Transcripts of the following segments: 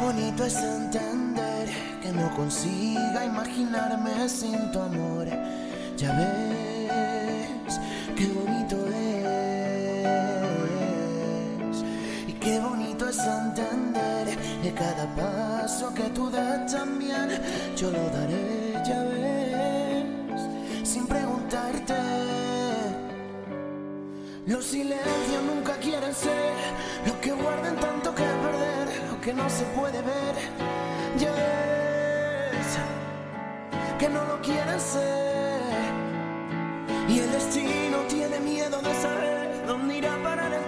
bonito es entender que no consiga imaginarme sin tu amor. Ya ves, qué bonito es. Y qué bonito es entender que cada paso que tú das también yo lo daré, ya ves, sin preguntarte. Los silencios nunca quieren ser lo que perder, que no se puede ver. Ya es que no lo quieren ser. Y el destino tiene miedo de saber dónde irá a parar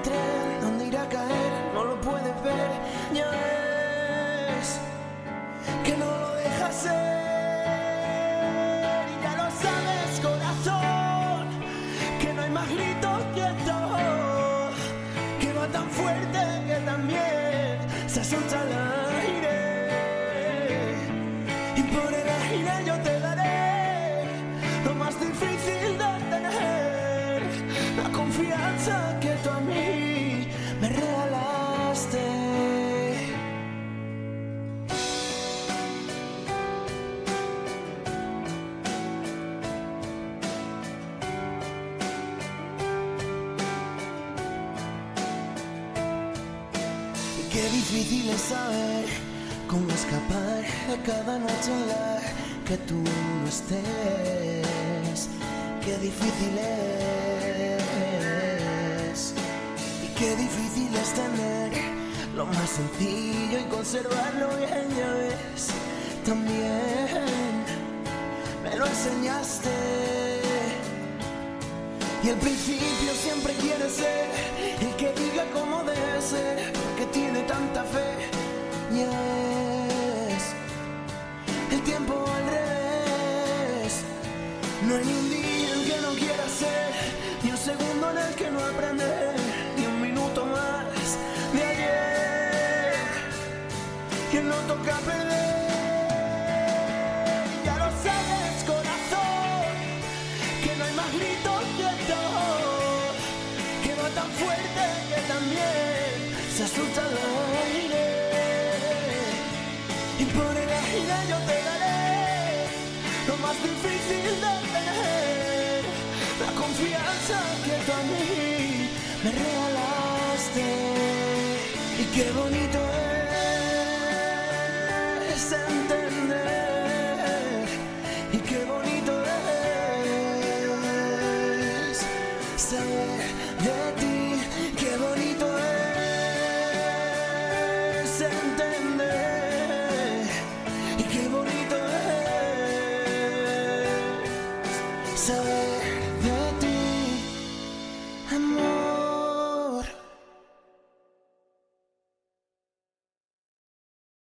se asusta el aire. Y por el aire yo te daré lo más difícil de tener, la confianza qué difícil es saber cómo escapar de cada noche en la que tú no estés. Qué difícil es. Y qué difícil es tener lo más sencillo y conservarlo bien, ya ves. También me lo enseñaste. Y el principio siempre quiere ser el que diga cómo No hay ni un día en que no quiera ser, ni un segundo en el que no aprender, ni un minuto más de ayer. Que no toca perder. Ya lo sabes, corazón que no hay más gritos que esto, que va tan fuerte que también se asusta el aire. Y por el aire yo te más difícil de tener, la confianza que mí me regalaste. Y qué bonito es entender, y qué bonito es saber de ti. I'm